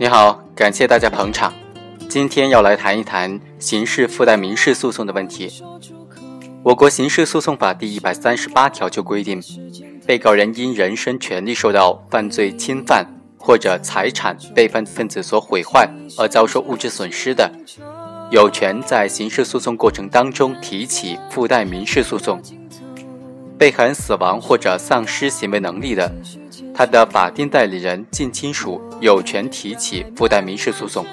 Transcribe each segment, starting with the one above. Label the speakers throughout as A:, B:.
A: 你好，感谢大家捧场。今天要来谈一谈刑事附带民事诉讼的问题。我国刑事诉讼法第一百三十八条就规定，被告人因人身权利受到犯罪侵犯或者财产被犯罪分子所毁坏而遭受物质损失的，有权在刑事诉讼过程当中提起附带民事诉讼。被害人死亡或者丧失行为能力的。他的法定代理人、近亲属有权提起附带民事诉讼。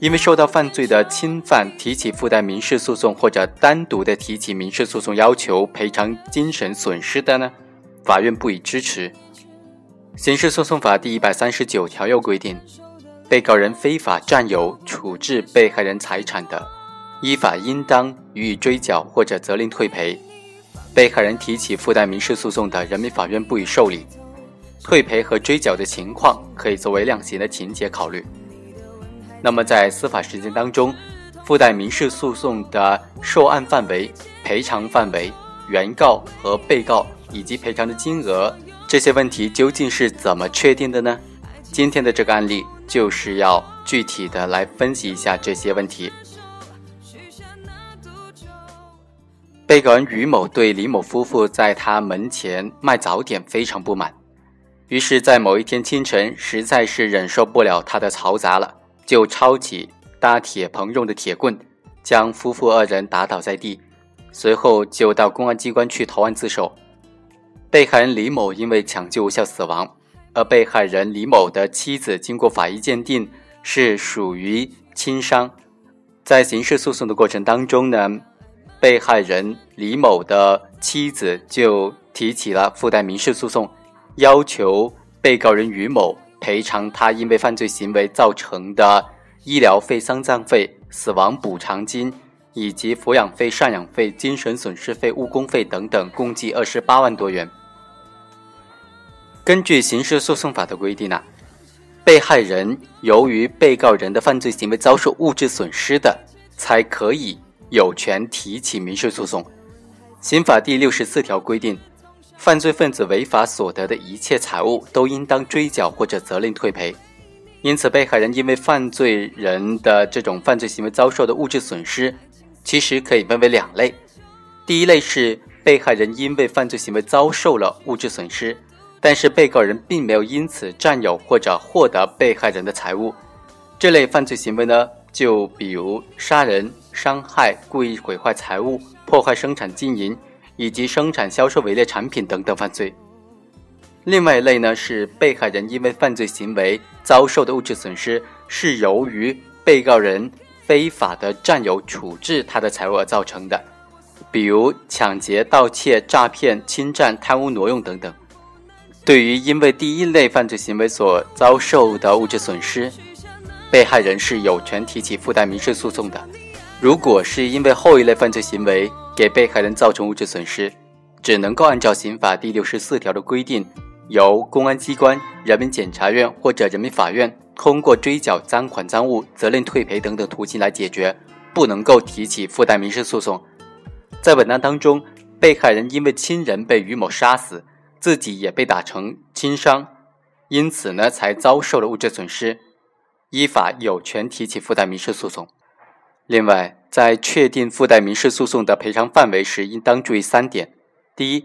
A: 因为受到犯罪的侵犯，提起附带民事诉讼或者单独的提起民事诉讼要求赔偿精神损失的呢，法院不予支持。刑事诉讼法第一百三十九条又规定，被告人非法占有、处置被害人财产的，依法应当予以追缴或者责令退赔。被害人提起附带民事诉讼的，人民法院不予受理。退赔和追缴的情况可以作为量刑的情节考虑。那么在司法实践当中，附带民事诉讼的受案范围、赔偿范围、原告和被告以及赔偿的金额这些问题究竟是怎么确定的呢？今天的这个案例就是要具体的来分析一下这些问题。被告人于某对李某夫妇在他门前卖早点非常不满。于是，在某一天清晨，实在是忍受不了他的嘈杂了，就抄起搭铁棚用的铁棍，将夫妇二人打倒在地，随后就到公安机关去投案自首。被害人李某因为抢救无效死亡，而被害人李某的妻子经过法医鉴定是属于轻伤。在刑事诉讼的过程当中呢，被害人李某的妻子就提起了附带民事诉讼。要求被告人于某赔偿他因为犯罪行为造成的医疗费、丧葬费、死亡补偿金以及抚养费、赡养费、精神损失费、误工费等等，共计二十八万多元。根据刑事诉讼法的规定啊，被害人由于被告人的犯罪行为遭受物质损失的，才可以有权提起民事诉讼。刑法第六十四条规定。犯罪分子违法所得的一切财物都应当追缴或者责令退赔，因此被害人因为犯罪人的这种犯罪行为遭受的物质损失，其实可以分为两类。第一类是被害人因为犯罪行为遭受了物质损失，但是被告人并没有因此占有或者获得被害人的财物，这类犯罪行为呢，就比如杀人、伤害、故意毁坏财物、破坏生产经营。以及生产、销售伪劣产品等等犯罪。另外一类呢，是被害人因为犯罪行为遭受的物质损失，是由于被告人非法的占有、处置他的财物而造成的，比如抢劫、盗窃、诈骗、侵占、贪污、挪用等等。对于因为第一类犯罪行为所遭受的物质损失，被害人是有权提起附带民事诉讼的。如果是因为后一类犯罪行为，给被害人造成物质损失，只能够按照刑法第六十四条的规定，由公安机关、人民检察院或者人民法院通过追缴赃款赃物、责令退赔等等途径来解决，不能够提起附带民事诉讼。在本案当中，被害人因为亲人被于某杀死，自己也被打成轻伤，因此呢才遭受了物质损失，依法有权提起附带民事诉讼。另外，在确定附带民事诉讼的赔偿范围时，应当注意三点：第一，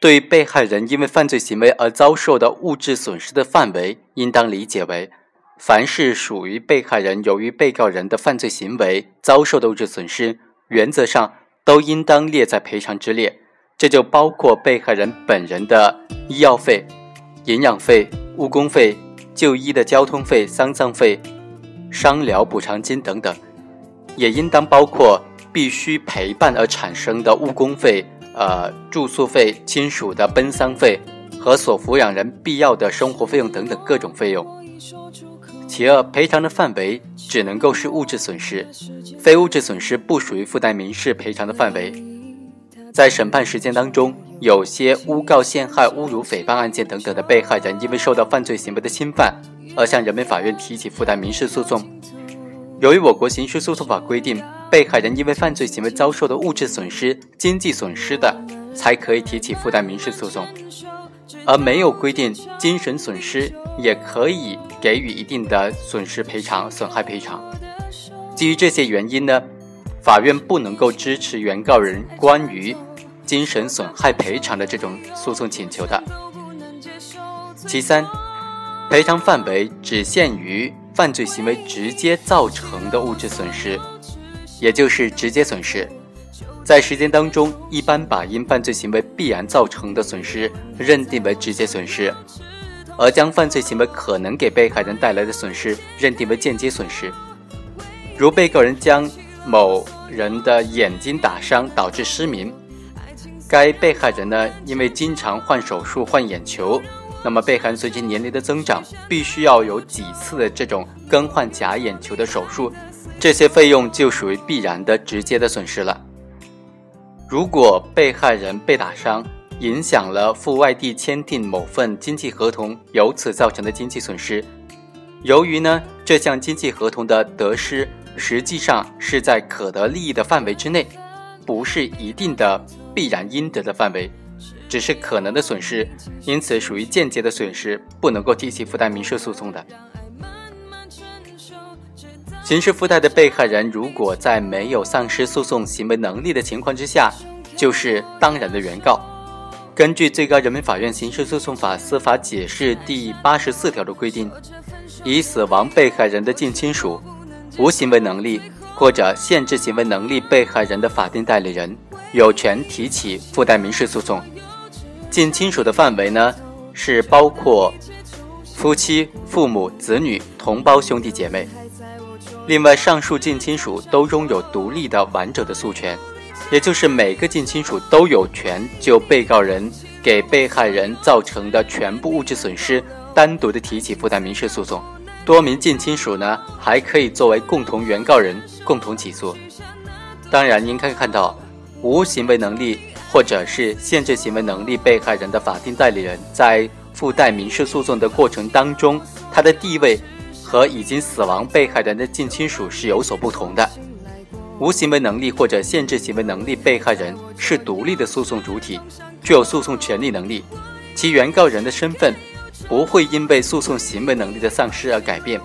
A: 对被害人因为犯罪行为而遭受的物质损失的范围，应当理解为，凡是属于被害人由于被告人的犯罪行为遭受的物质损失，原则上都应当列在赔偿之列。这就包括被害人本人的医药费、营养费、误工费、就医的交通费、丧葬费、伤疗补偿金等等。也应当包括必须陪伴而产生的误工费、呃住宿费、亲属的奔丧费和所抚养人必要的生活费用等等各种费用。其二，赔偿的范围只能够是物质损失，非物质损失不属于附带民事赔偿的范围。在审判实践当中，有些诬告、陷害、侮辱、诽谤案件等等的被害人，因为受到犯罪行为的侵犯，而向人民法院提起附带民事诉讼。由于我国刑事诉讼法规定，被害人因为犯罪行为遭受的物质损失、经济损失的，才可以提起附带民事诉讼。而没有规定精神损失也可以给予一定的损失赔偿、损害赔偿。基于这些原因呢，法院不能够支持原告人关于精神损害赔偿的这种诉讼请求的。其三，赔偿范围只限于犯罪行为直接造成的物质损失，也就是直接损失。在实践当中，一般把因犯罪行为必然造成的损失认定为直接损失，而将犯罪行为可能给被害人带来的损失认定为间接损失。如被告人将某人的眼睛打伤导致失明，该被害人呢因为经常换手术换眼球，那么被害人随着年龄的增长，必须要有几次的这种更换假眼球的手术，这些费用就属于必然的直接的损失了。如果被害人被打伤，影响了赴外地签订某份经济合同，由此造成的经济损失，由于呢这项经济合同的得失实际上是在可得利益的范围之内，不是一定的必然应得的范围，只是可能的损失，因此属于间接的损失，不能够提起附带民事诉讼的。刑事附带的被害人，如果在没有丧失诉讼行为能力的情况之下，就是当然的原告。根据最高人民法院刑事诉讼法司法解释第八十四条的规定，以死亡被害人的近亲属、无行为能力或者限制行为能力被害人的法定代理人，有权提起附带民事诉讼。近亲属的范围呢，是包括夫妻、父母、子女、同胞、兄弟姐妹。另外，上述近亲属都拥有独立的、完整的诉权，也就是每个近亲属都有权就被告人给被害人造成的全部物质损失，单独的提起附带民事诉讼。多名近亲属呢，还可以作为共同原告人共同起诉。当然，您可以看到，无行为能力或者是限制行为能力被害人的法定代理人在附带民事诉讼的过程当中，他的地位。和已经死亡被害人的近亲属是有所不同的。无行为能力或者限制行为能力被害人是独立的诉讼主体，具有诉讼权利能力，其原告人的身份不会因为诉讼行为能力的丧失而改变。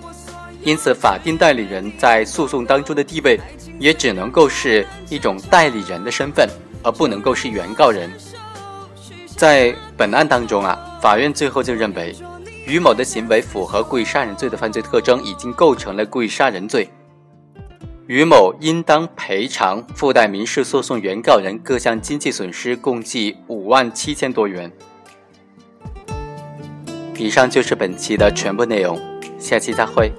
A: 因此，法定代理人在诉讼当中的地位也只能够是一种代理人的身份，而不能够是原告人。在本案当中啊，法院最后就认为。于某的行为符合故意杀人罪的犯罪特征，已经构成了故意杀人罪。于某应当赔偿附带民事诉讼原告人各项经济损失共计五万七千多元。以上就是本期的全部内容，下期再会。